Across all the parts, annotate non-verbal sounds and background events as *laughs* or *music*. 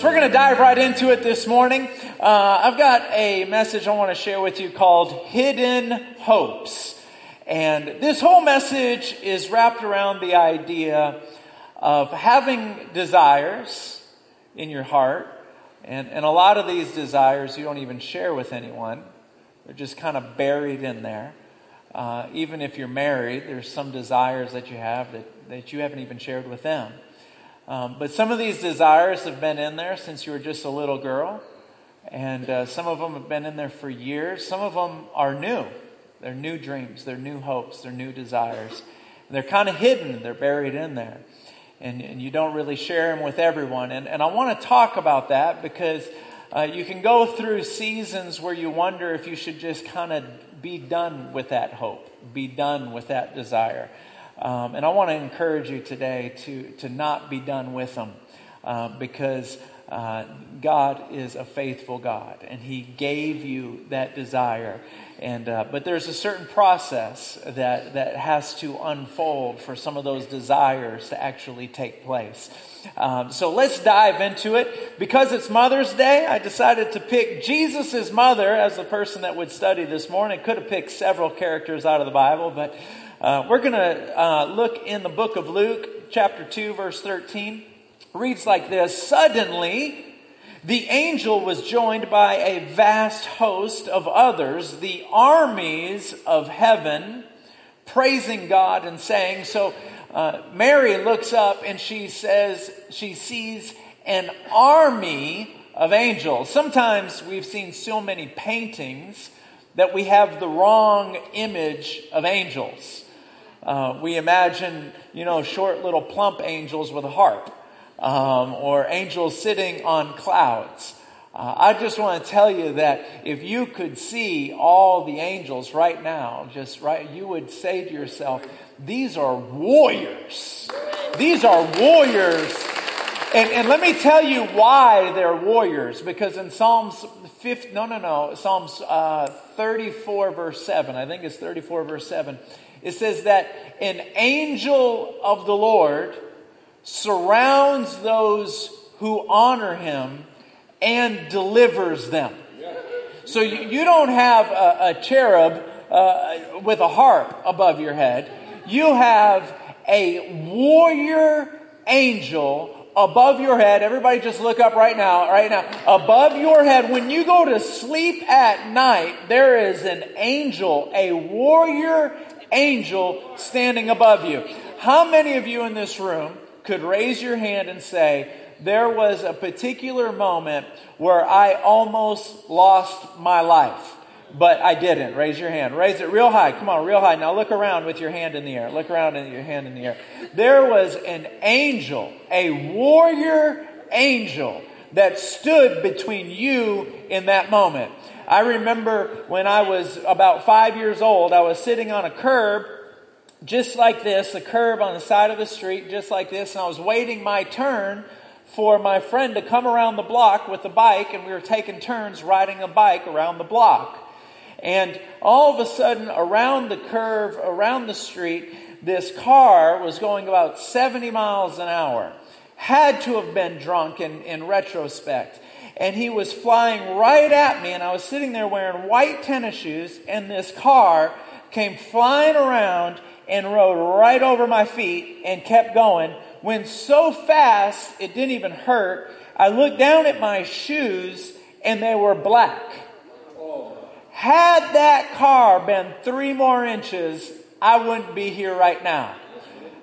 So we're going to dive right into it this morning. Uh, I've got a message I want to share with you called Hidden Hopes. And this whole message is wrapped around the idea of having desires in your heart. And, and a lot of these desires you don't even share with anyone. They're just kind of buried in there. Uh, even if you're married, there's some desires that you have that, that you haven't even shared with them. Um, but some of these desires have been in there since you were just a little girl. And uh, some of them have been in there for years. Some of them are new. They're new dreams, they're new hopes, they're new desires. And they're kind of hidden, they're buried in there. And, and you don't really share them with everyone. And, and I want to talk about that because uh, you can go through seasons where you wonder if you should just kind of be done with that hope, be done with that desire. Um, and I want to encourage you today to, to not be done with them uh, because uh, God is a faithful God and He gave you that desire. And, uh, but there's a certain process that, that has to unfold for some of those desires to actually take place. Um, so let's dive into it. Because it's Mother's Day, I decided to pick Jesus' mother as the person that would study this morning. Could have picked several characters out of the Bible, but uh, we're going to uh, look in the book of Luke, chapter 2, verse 13. It reads like this Suddenly, the angel was joined by a vast host of others, the armies of heaven, praising God and saying, So uh, Mary looks up and she says, she sees an army of angels. Sometimes we've seen so many paintings that we have the wrong image of angels. Uh, we imagine, you know, short little plump angels with a harp, um, or angels sitting on clouds. Uh, I just want to tell you that if you could see all the angels right now, just right, you would say to yourself, these are warriors. These are warriors. And, and let me tell you why they're warriors. Because in Psalms 50, no, no, no, Psalms uh, 34 verse 7, I think it's 34 verse 7, it says that an angel of the Lord surrounds those who honor him and delivers them. So you, don't have a, a cherub uh, with a harp above your head. You have a warrior angel above your head. Everybody just look up right now, right now. Above your head, when you go to sleep at night, there is an angel, a warrior angel standing above you. How many of you in this room could raise your hand and say, there was a particular moment where I almost lost my life, but I didn't. Raise your hand. Raise it real high. Come on, real high. Now look around with your hand in the air. Look around with your hand in the air. There was an angel, a warrior angel that stood between you in that moment. I remember when I was about five years old, I was sitting on a curb just like this, a curb on the side of the street, just like this, and I was waiting my turn for my friend to come around the block with a bike, and we were taking turns riding a bike around the block. And all of a sudden, around the curve, around the street, this car was going about 70 miles an hour. Had to have been drunk in, in retrospect and he was flying right at me, and I was sitting there wearing white tennis shoes, and this car came flying around and rode right over my feet and kept going. Went so fast, it didn't even hurt. I looked down at my shoes, and they were black. Had that car been three more inches, I wouldn't be here right now.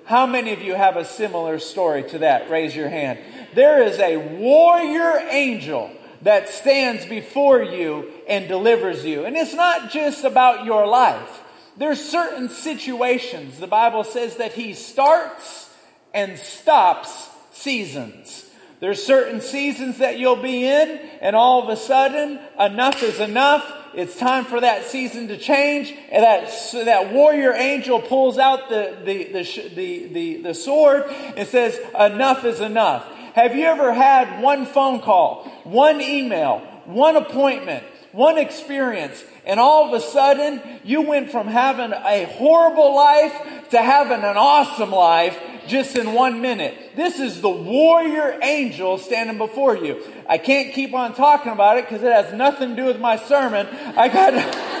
How many of you have a similar story to that? Raise your hand. There is a warrior angel that stands before you and delivers you. And it's not just about your life. There's certain situations. The Bible says that he starts and stops seasons. There's certain seasons that you'll be in and all of a sudden enough is enough. It's time for that season to change. And that, so that warrior angel pulls out the, the, the, the, the, the sword and says, enough is enough. Have you ever had one phone call, one email, one appointment, one experience, and all of a sudden you went from having a horrible life to having an awesome life just in one minute. This is the warrior angel standing before you. I can't keep on talking about it because it has nothing to do with my sermon. I got *laughs*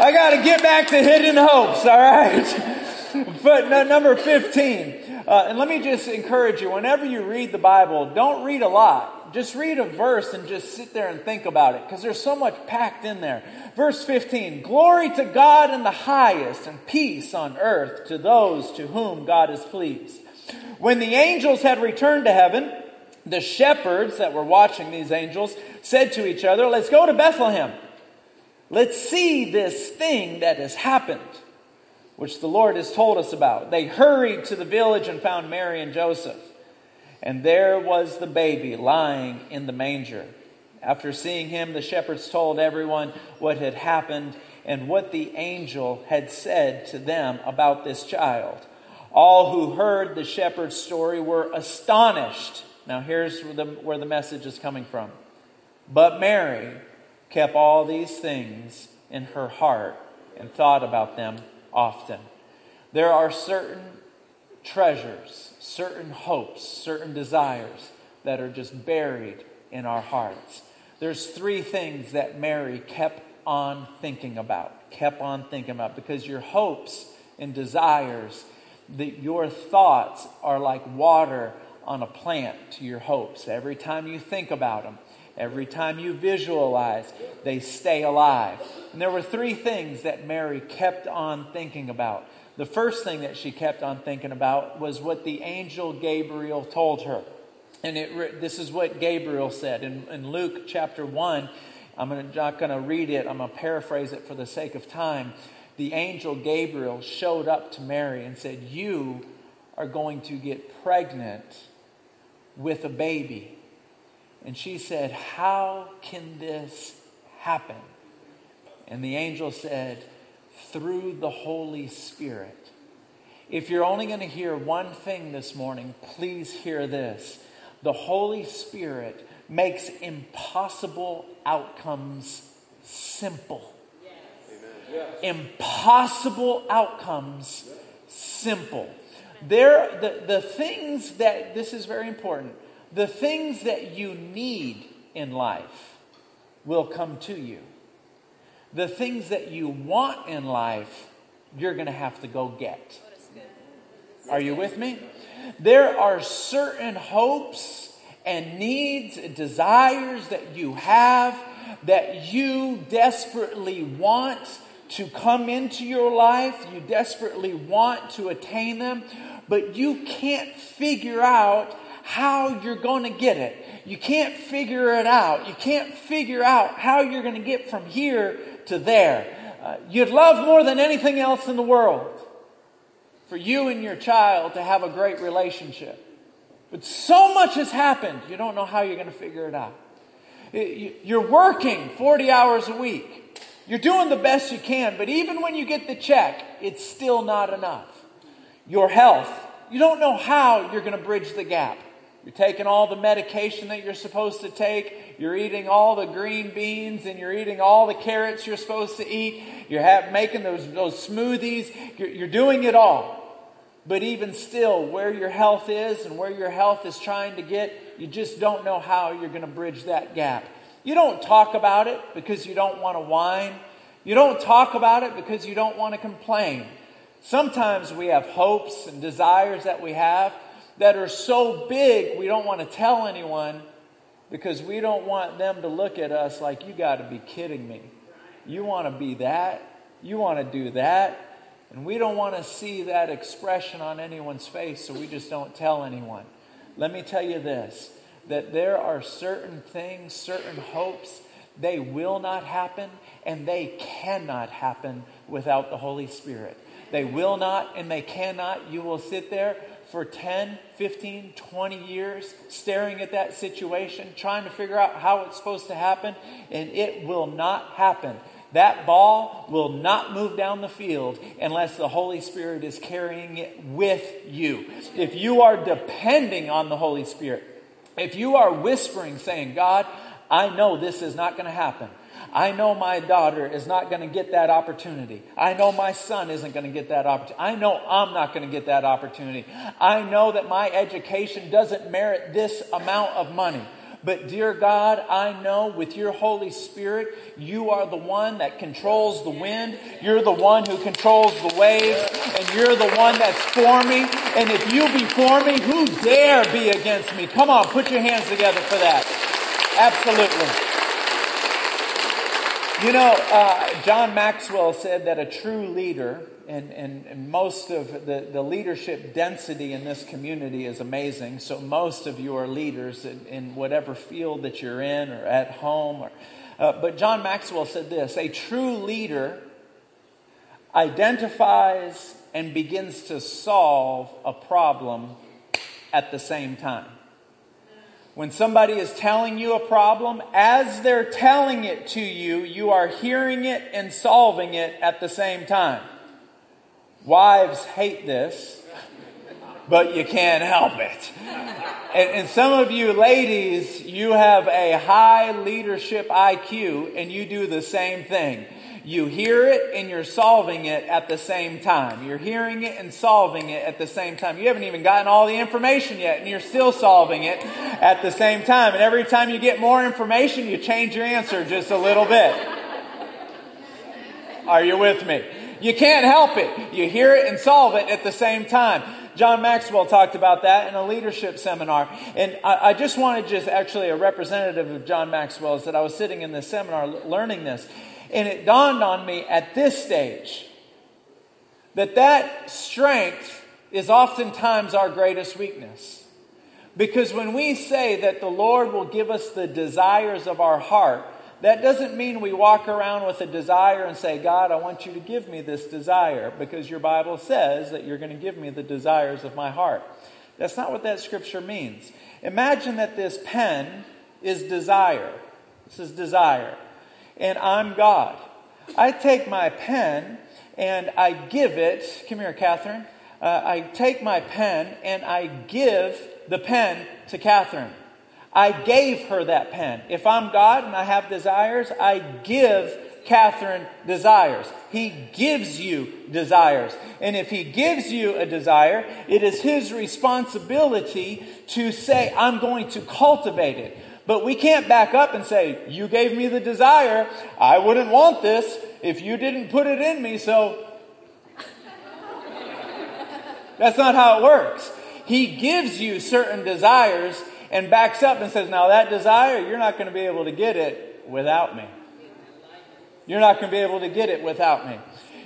I got to get back to hidden hopes, all right? *laughs* but no, number 15. Uh, and let me just encourage you whenever you read the Bible, don't read a lot. Just read a verse and just sit there and think about it because there's so much packed in there. Verse 15 Glory to God in the highest, and peace on earth to those to whom God is pleased. When the angels had returned to heaven, the shepherds that were watching these angels said to each other, Let's go to Bethlehem. Let's see this thing that has happened, which the Lord has told us about. They hurried to the village and found Mary and Joseph. And there was the baby lying in the manger. After seeing him, the shepherds told everyone what had happened and what the angel had said to them about this child. All who heard the shepherd's story were astonished. Now, here's where the, where the message is coming from. But Mary kept all these things in her heart and thought about them often. There are certain treasures, certain hopes, certain desires that are just buried in our hearts. There's three things that Mary kept on thinking about, kept on thinking about, because your hopes and desires, that your thoughts are like water on a plant to your hopes. Every time you think about them, every time you visualize, they stay alive. And there were three things that Mary kept on thinking about. The first thing that she kept on thinking about was what the angel Gabriel told her. And it, this is what Gabriel said in, in Luke chapter 1. I'm not going to read it, I'm going to paraphrase it for the sake of time. The angel Gabriel showed up to Mary and said, You are going to get pregnant with a baby. And she said, How can this happen? And the angel said, Through the Holy Spirit. If you're only going to hear one thing this morning, please hear this the Holy Spirit makes impossible outcomes simple. Yes. Impossible outcomes simple. There, the, the things that, this is very important, the things that you need in life will come to you. The things that you want in life, you're going to have to go get. Are you with me? There are certain hopes and needs, and desires that you have that you desperately want to come into your life. You desperately want to attain them, but you can't figure out how you're going to get it. You can't figure it out. You can't figure out how you're going to get from here to there. Uh, you'd love more than anything else in the world for you and your child to have a great relationship. But so much has happened, you don't know how you're going to figure it out. You're working 40 hours a week. You're doing the best you can, but even when you get the check, it's still not enough. Your health, you don't know how you're going to bridge the gap. You're taking all the medication that you're supposed to take. You're eating all the green beans and you're eating all the carrots you're supposed to eat. You're have, making those, those smoothies. You're, you're doing it all. But even still, where your health is and where your health is trying to get, you just don't know how you're going to bridge that gap. You don't talk about it because you don't want to whine. You don't talk about it because you don't want to complain. Sometimes we have hopes and desires that we have that are so big we don't want to tell anyone because we don't want them to look at us like, you got to be kidding me. You want to be that? You want to do that? And we don't want to see that expression on anyone's face, so we just don't tell anyone. Let me tell you this that there are certain things, certain hopes, they will not happen and they cannot happen without the Holy Spirit. They will not and they cannot. You will sit there for 10, 15, 20 years staring at that situation, trying to figure out how it's supposed to happen, and it will not happen. That ball will not move down the field unless the Holy Spirit is carrying it with you. If you are depending on the Holy Spirit, if you are whispering, saying, God, I know this is not going to happen. I know my daughter is not going to get that opportunity. I know my son isn't going to get that opportunity. I know I'm not going to get that opportunity. I know that my education doesn't merit this amount of money. But dear God, I know with your Holy Spirit, you are the one that controls the wind. You're the one who controls the waves. And you're the one that's for me. And if you be for me, who dare be against me? Come on, put your hands together for that. Absolutely. You know, uh, John Maxwell said that a true leader, and, and, and, most of the, the leadership density in this community is amazing. So, most of you are leaders in, in whatever field that you're in or at home. Or, uh, but John Maxwell said this a true leader identifies and begins to solve a problem at the same time. When somebody is telling you a problem, as they're telling it to you, you are hearing it and solving it at the same time. Wives hate this, but you can't help it. And, and, some of you ladies, you have a high leadership IQ and you do the same thing. You hear it and you're solving it at the same time. You're hearing it and solving it at the same time. You haven't even gotten all the information yet and you're still solving it at the same time. And every time you get more information, you change your answer just a little bit. Are you with me? You can't help it. You hear it and solve it at the same time. John Maxwell talked about that in a leadership seminar. And I, I just wanted just actually a representative of John Maxwell is that I was sitting in this seminar learning this. And it dawned on me at this stage that that strength is oftentimes our greatest weakness. Because when we say that the Lord will give us the desires of our heart, that doesn't mean we walk around with a desire and say, God, I want you to give me this desire because your Bible says that you're going to give me the desires of my heart. That's not what that scripture means. Imagine that this pen is desire. This is desire and I'm God. I take my pen and I give it, come here, Catherine. Uh, I take my pen and I give the pen to Catherine. I gave her that pen. If I'm God and I have desires, I give Catherine desires. He gives you desires. And if he gives you a desire, it is his responsibility to say, I'm going to cultivate it. But we can't back up and say, You gave me the desire. I wouldn't want this if you didn't put it in me, so. That's not how it works. He gives you certain desires and backs up and says, Now that desire, you're not going to be able to get it without me. You're not going to be able to get it without me.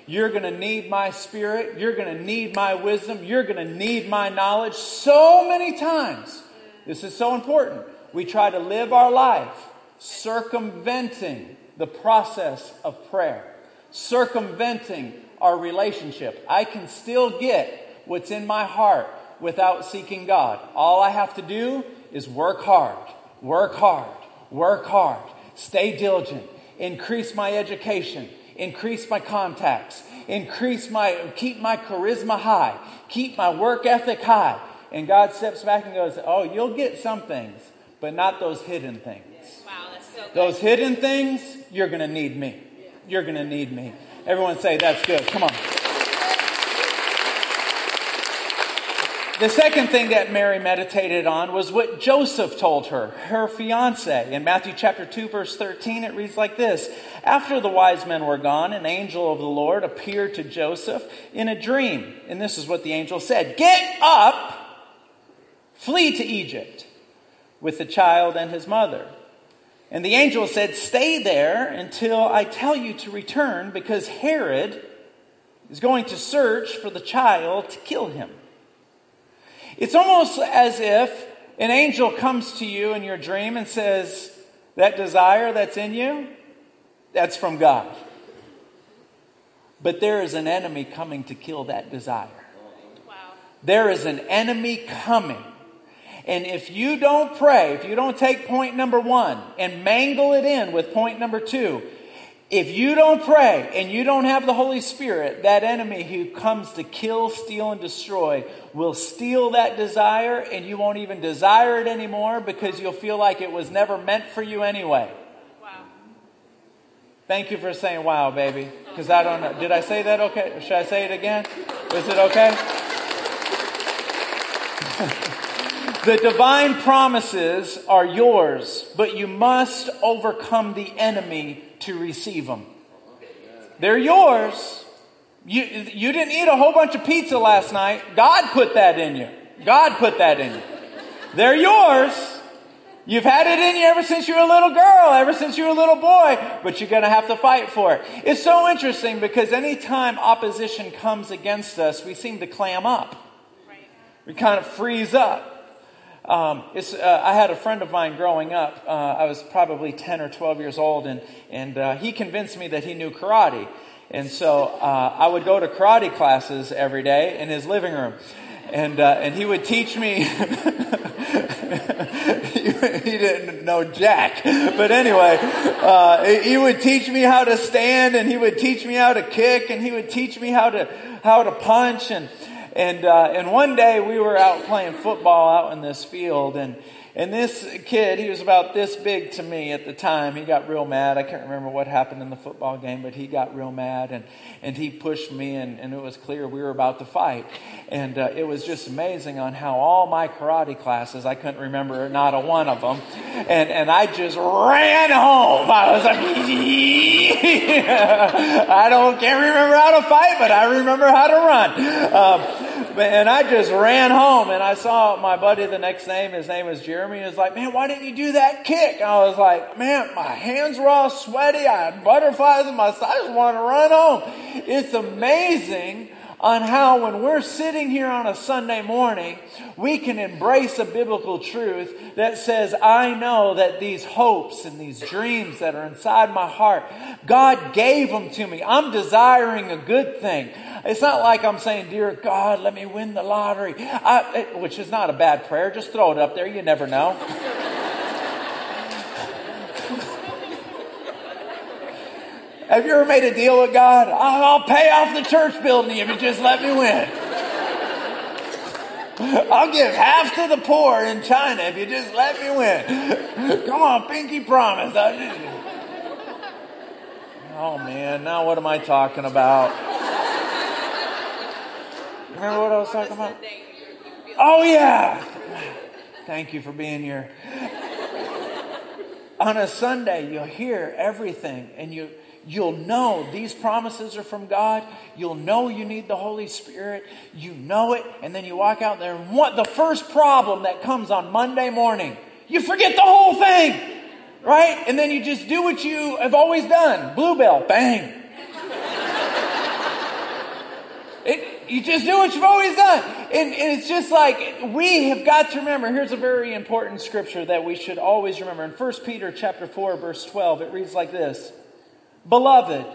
You're going to need my spirit. You're going to need my wisdom. You're going to need my knowledge so many times. This is so important we try to live our life circumventing the process of prayer, circumventing our relationship. I can still get what's in my heart without seeking God. All I have to do is work hard, work hard, work hard, stay diligent, increase my education, increase my contacts, increase my, keep my charisma high, keep my work ethic high. And God steps back and goes, Oh, you'll get some things but not those hidden things. Wow, that's so good. Those hidden things, you're going to need me. You're going to need me. Everyone say, that's good. Come on. The second thing that Mary meditated on was what Joseph told her, her fiance. In Matthew chapter 2 verse 13, it reads like this. After the wise men were gone, an angel of the Lord appeared to Joseph in a dream. And this is what the angel said. Get up, flee to Egypt with the child and his mother. And the angel said, Stay there until I tell you to return, because Herod is going to search for the child to kill him. It's almost as if an angel comes to you in your dream and says, That desire that's in you, that's from God. But there is an enemy coming to kill that desire. Wow. There is an enemy coming and if you don't pray, if you don't take point number one and mangle it in with point number two, If you don't pray and you don't have the Holy Spirit, that enemy who comes to kill, steal, and destroy will steal that desire and you won't even desire it anymore because you'll feel like it was never meant for you anyway. Wow. Thank you for saying wow, baby. Because I don't know. Did I say that okay? Should I say it again? Is it okay? *laughs* the divine promises are yours, but you must overcome the enemy to receive them. They're yours. You, you didn't eat a whole bunch of pizza last night. God put that in you. God put that in you. They're yours. You've had it in you ever since you were a little girl, ever since you were a little boy, but you're going to have to fight for it. It's so interesting because anytime opposition comes against us, we seem to clam up. We kind of freeze up. Um, uh, I had a friend of mine growing up. Uh, I was probably 10 or 12 years old, and, and uh, he convinced me that he knew karate. And so uh, I would go to karate classes every day in his living room. And, uh, and he would teach me. he, *laughs* he, didn't know Jack. But anyway, uh, he would teach me how to stand, and he would teach me how to kick, and he would teach me how to, how to punch. And, and, uh, and one day we were out playing football out in this field and, and this kid, he was about this big to me at the time. He got real mad. I can't remember what happened in the football game, but he got real mad and, and he pushed me and, and it was clear we were about to fight. And uh, it was just amazing on how all my karate classes, I couldn't remember not a one of them. And, and I just ran home. I was like, *laughs* I don't, can't remember how to fight, but I remember how to run. Um, and I just ran home and I saw my buddy the next name. His name was Jeremy. He was like, man, why didn't you do that kick? And I was like, man, my hands were all sweaty. I had butterflies in my side. I just want to run home. It's amazing on how when we're sitting here on a Sunday morning, we can embrace a biblical truth that says, I know that these hopes and these dreams that are inside my heart, God gave them to me. I'm desiring a good thing. It's not like I'm saying, Dear God, let me win the lottery, I, which is not a bad prayer. Just throw it up there. You never know. Have you ever made a deal with God? I'll pay off the church building if you just let me win. *laughs* I'll give half to the poor in China if you just let me win. *laughs* Come on, pinky promise. Oh man, now what am I talking about? Remember what I was talking about? Oh yeah. Thank you for being here. On a Sunday, you'll hear everything and you You'll know these promises are from God. You'll know you need the Holy Spirit. You know it. And then you walk out there and what the first problem that comes on Monday morning, you forget the whole thing. Right? And then you just do what you have always done. Bluebell, bang. *laughs* It, you just do what you've always done. And, and, it's just like we have got to remember. Here's a very important scripture that we should always remember. In 1 Peter chapter 4, verse 12, it reads like this. Beloved,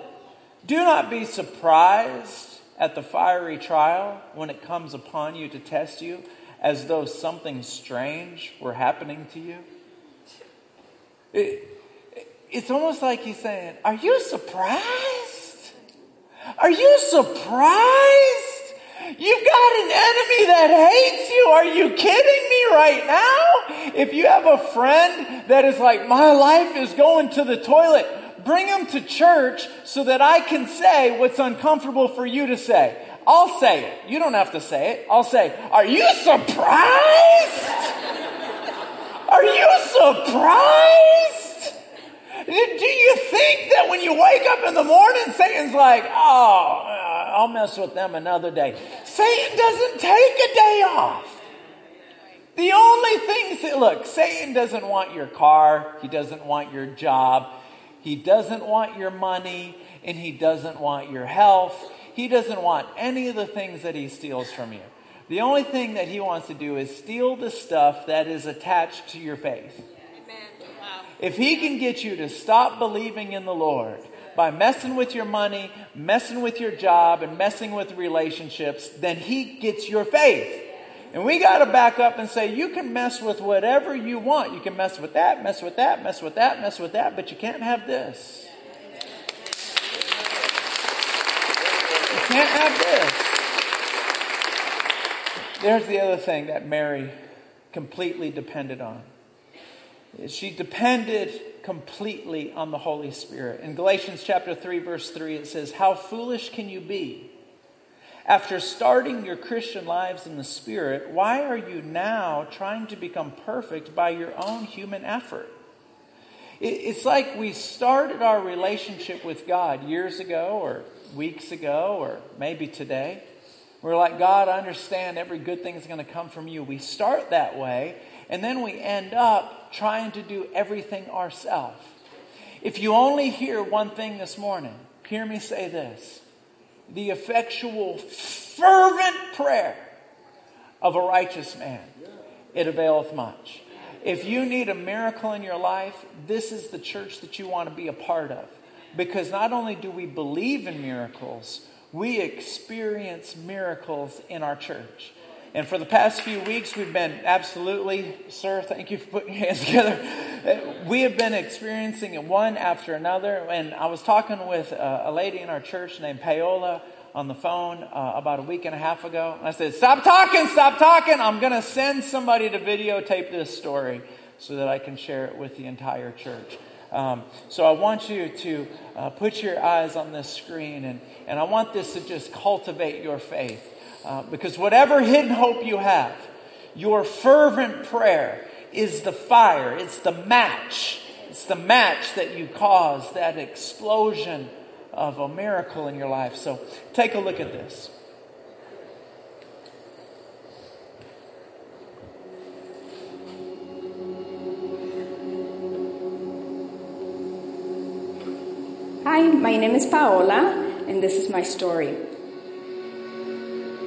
do not be surprised at the fiery trial when it comes upon you to test you as though something strange were happening to you. It, it's almost like he's saying, Are you surprised? Are you surprised? You've got an enemy that hates you. Are you kidding me right now? If you have a friend that is like, My life is going to the toilet, bring them to church so that I can say what's uncomfortable for you to say. I'll say it. You don't have to say it. I'll say, Are you surprised? Are you surprised? Do you think that when you wake up in the morning, Satan's like, Oh, I'll mess with them another day? Satan doesn't take a day off. The only things that, look, Satan doesn't want your car. He doesn't want your job. He doesn't want your money and he doesn't want your health. He doesn't want any of the things that he steals from you. The only thing that he wants to do is steal the stuff that is attached to your faith. Wow. If he can get you to stop believing in the Lord by messing with your money, messing with your job, and messing with relationships, then he gets your faith. And we got to back up and say, you can mess with whatever you want. You can mess with that, mess with that, mess with that, mess with that, but you can't have this. You can't have this. There's the other thing that Mary completely depended on. She depended completely on the Holy Spirit. In Galatians chapter 3 verse 3 it says, "How foolish can you be?" After starting your Christian lives in the Spirit, why are you now trying to become perfect by your own human effort?" It's like we started our relationship with God years ago or weeks ago or maybe today. We're like, God, I understand every good thing is going to come from you. We start that way, and then we end up trying to do everything ourselves. If you only hear one thing this morning, hear me say this the effectual, fervent prayer of a righteous man, it availeth much. If you need a miracle in your life, this is the church that you want to be a part of. Because not only do we believe in miracles, we experience miracles in our church. And for the past few weeks, we've been absolutely, sir, thank you for putting your hands *laughs* together. We have been experiencing it one after another. And I was talking with a, lady in our church named Paola on the phone uh, about a week and a half ago. And I said, Stop talking, stop talking. I'm going to send somebody to videotape this story so that I can share it with the entire church. Um, so I want you to uh, put your eyes on this screen, and, and I want this to just cultivate your faith. Uh, because whatever hidden hope you have, your fervent prayer is the fire, it's the match. It's the match that you cause that explosion of a miracle in your life. So take a look at this. Hi, my name is Paola, and this is my story.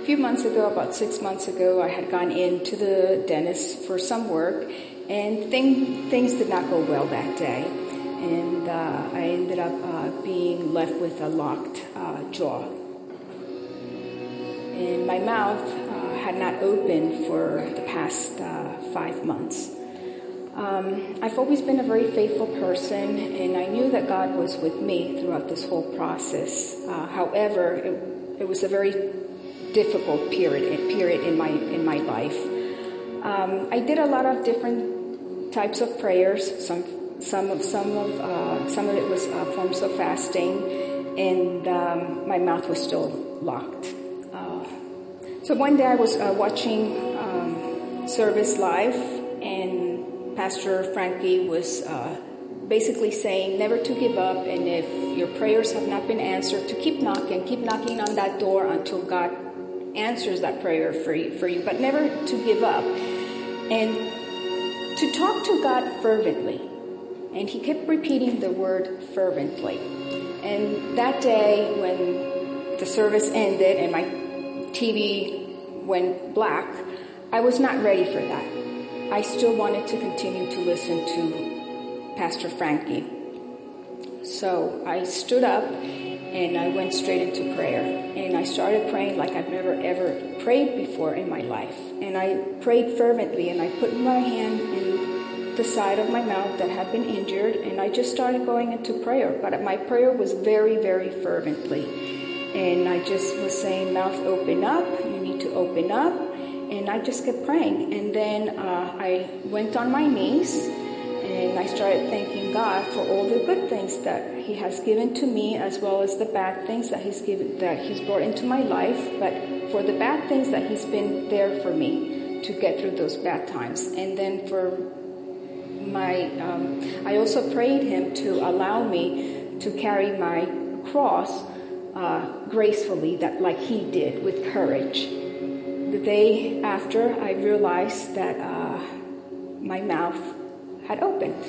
A few months ago, about six months ago, I had gone into the dentist for some work, and thing, things did not go well that day and uh, I ended up uh, being left with a locked uh, jaw. And my mouth uh, had not opened for the past uh, five months. Um, I've always been a very faithful person, and I knew that God was with me throughout this whole process. Uh, however, it, it, was a very difficult period period in my in my life. Um, I did a lot of different types of prayers, some some of some of uh, some of it was uh, forms of fasting, and um, my mouth was still locked. Uh, so one day I was uh, watching um, service live, and Pastor Frankie was uh, basically saying never to give up, and if your prayers have not been answered, to keep knocking, keep knocking on that door until God answers that prayer for you, for you, but never to give up, and to talk to God fervently and he kept repeating the word fervently. And that day, when the service ended and my TV went black, I was not ready for that. I still wanted to continue to listen to Pastor Frankie. So I stood up and I went straight into prayer. And I started praying like I've never ever prayed before in my life. And I prayed fervently and I put my hand in the side of my mouth that had been injured, and I just started going into prayer. But my prayer was very, very fervently. And I just was saying, Mouth, open up. You need to open up. And I just kept praying. And then uh, I went on my knees and I started thanking God for all the good things that He has given to me, as well as the bad things that He's given, that He's brought into my life. But for the bad things that He's been there for me to get through those bad times. And then for my, um, I also prayed him to allow me to carry my cross uh, gracefully, that like he did with courage. The day after, I realized that uh, my mouth had opened.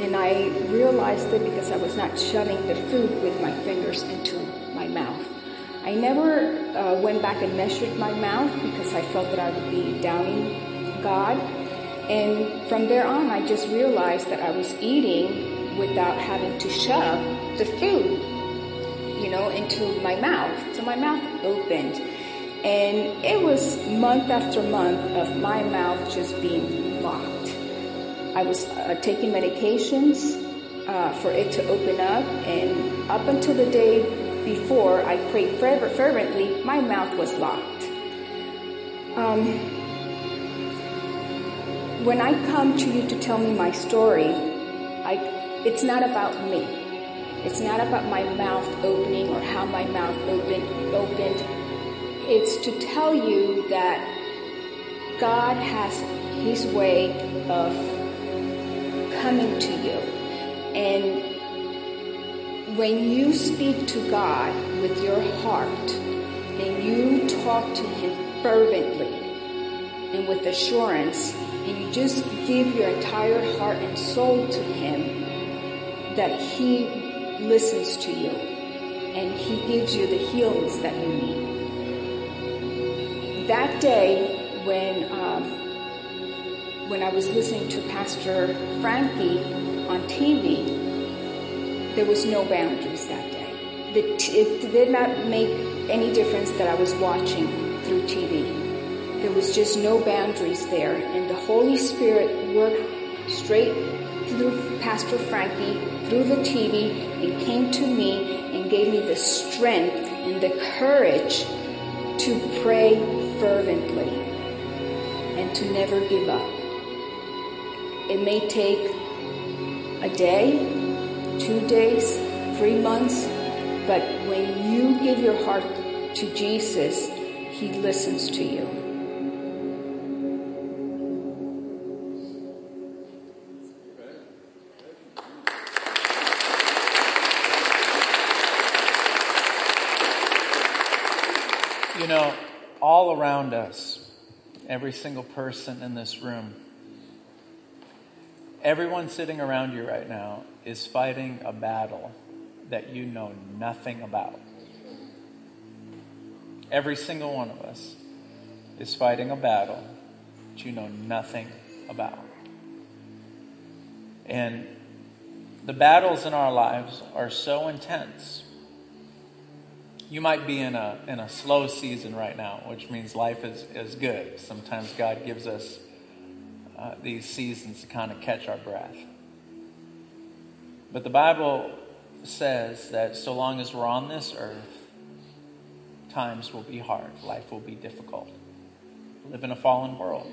And I realized it because I was not shoving the food with my fingers into my mouth. I never uh, went back and measured my mouth because I felt that I would be downing God. And from there on, I just realized that I was eating without having to shove the food, you know, into my mouth. So my mouth opened. And it was month after month of my mouth just being locked. I was uh, taking medications uh, for it to open up, and up until the day before I prayed fervently, my mouth was locked. Um, when I come to you to tell me my story, I, it's not about me. It's not about my mouth opening or how my mouth opened. opened. It's to tell you that God has His way of coming to you. And when you speak to God with your heart and you talk to Him fervently and with assurance, and you just give your entire heart and soul to Him, that He listens to you and He gives you the healings that you need. That day, when um, when I was listening to Pastor Frankie on TV, there was no boundaries that day. It did not make any difference that I was watching through TV. There was just no boundaries there. And the Holy Spirit worked straight through Pastor Frankie, through the TV, and came to me and gave me the strength and the courage to pray fervently and to never give up. It may take a day, two days, three months, but when you give your heart to Jesus, He listens to you. You know, all around us, every single person in this room, everyone sitting around you right now is fighting a battle that you know nothing about. Every single one of us is fighting a battle that you know nothing about. And the battles in our lives are so intense. You might be in a, in a slow season right now, which means life is, is good. Sometimes God gives us uh, these seasons to kind of catch our breath. But the Bible says that so long as we're on this earth, times will be hard, life will be difficult. We live in a fallen world.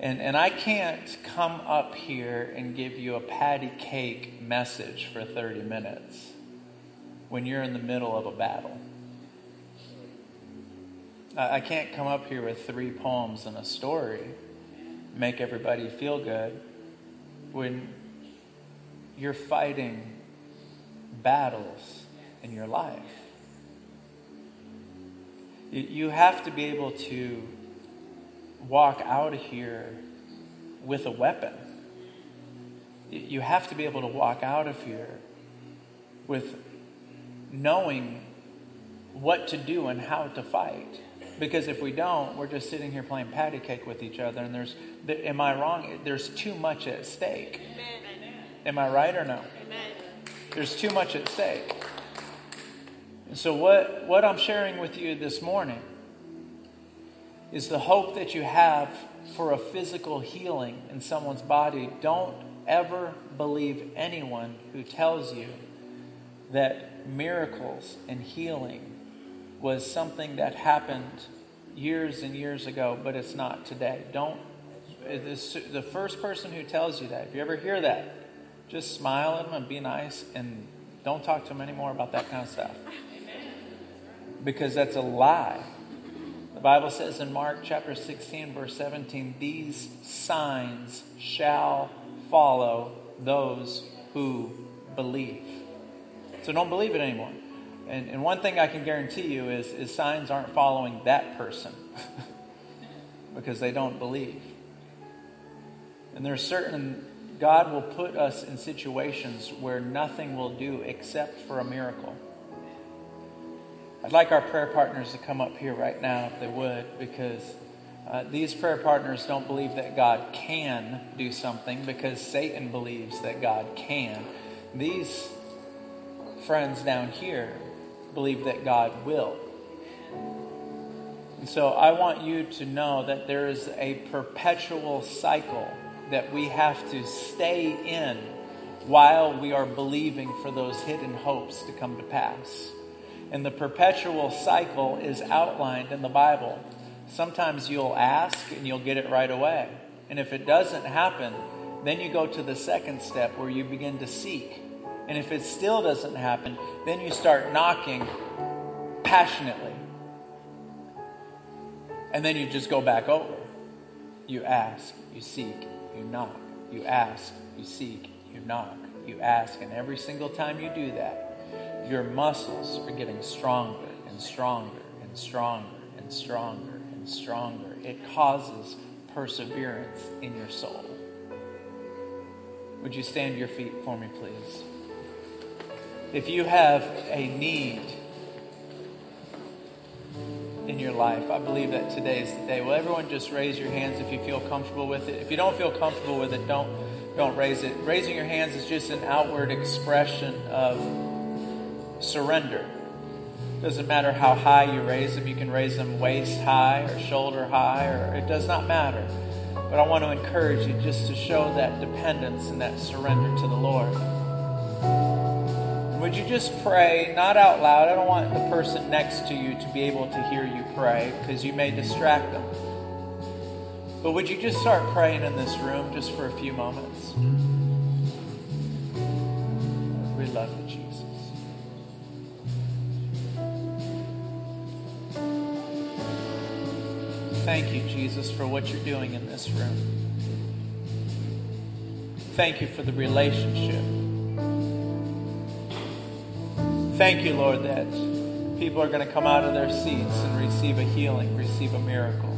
And, and I can't come up here and give you a patty cake message for 30 minutes when you're in the middle of a battle. I can't come up here with three poems and a story, make everybody feel good, when you're fighting battles in your life. You have to be able to walk out of here with a weapon. You have to be able to walk out of here with knowing what to do and how to fight. Because if we don't, we're just sitting here playing patty cake with each other, and there's, am I wrong? There's too much at stake. Am I right or no? Amen. There's too much at stake. And so, what, what I'm sharing with you this morning is the hope that you have for a physical healing in someone's body. Don't ever believe anyone who tells you that miracles and healing was something that happened years and years ago, but it's not today. Don't. The first person who tells you that, if you ever hear that, just smile at them and be nice and don't talk to them anymore about that kind of stuff. Because that's a lie. The Bible says in Mark chapter 16, verse 17, these signs shall follow those who believe. So don't believe it anymore. And, and one thing I can guarantee you is, is signs aren't following that person *laughs* because they don't believe. And there's certain God will put us in situations where nothing will do except for a miracle. I'd like our prayer partners to come up here right now if they would, because uh, these prayer partners don't believe that God can do something because Satan believes that God can. These friends down here believe that God will. And so I want you to know that there is a perpetual cycle that we have to stay in while we are believing for those hidden hopes to come to pass. And the perpetual cycle is outlined in the Bible. Sometimes you'll ask and you'll get it right away. And if it doesn't happen, then you go to the second step where you begin to seek. And if it still doesn't happen, then you start knocking passionately. And then you just go back over. You ask, you seek, you knock. You ask, you seek, you knock. You ask. And every single time you do that, your muscles are getting stronger and stronger and stronger and stronger and stronger. It causes perseverance in your soul. Would you stand to your feet for me, please? If you have a need in your life, I believe that today is the day. Will everyone just raise your hands if you feel comfortable with it? If you don't feel comfortable with it, don't don't raise it. Raising your hands is just an outward expression of surrender. Doesn't matter how high you raise them. You can raise them waist high or shoulder high, or it does not matter. But I want to encourage you just to show that dependence and that surrender to the Lord. Would you just pray, not out loud? I don't want the person next to you to be able to hear you pray because you may distract them. But would you just start praying in this room just for a few moments? We love you, Jesus. Thank you, Jesus, for what you're doing in this room. Thank you for the relationship. Thank you, Lord, that people are going to come out of their seats and receive a healing, receive a miracle.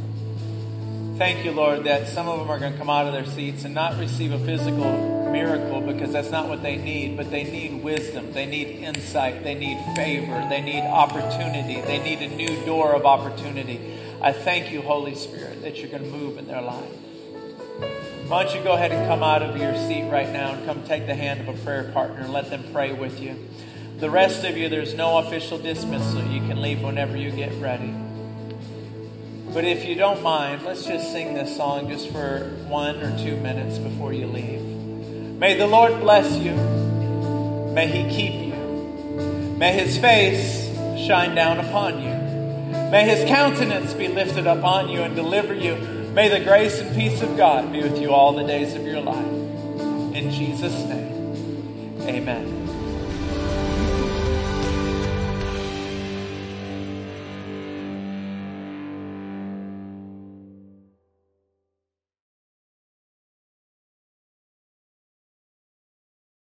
Thank you, Lord, that some of them are going to come out of their seats and not receive a physical miracle because that's not what they need, but they need wisdom. They need insight. They need favor. They need opportunity. They need a new door of opportunity. I thank you, Holy Spirit, that you're going to move in their life. Why don't you go ahead and come out of your seat right now and come take the hand of a prayer partner and let them pray with you. The rest of you, there's no official dismissal. You can leave whenever you get ready. But if you don't mind, let's just sing this song just for one or two minutes before you leave. May the Lord bless you. May He keep you. May His face shine down upon you. May his countenance be lifted upon you and deliver you. May the grace and peace of God be with you all the days of your life. In Jesus' name, amen.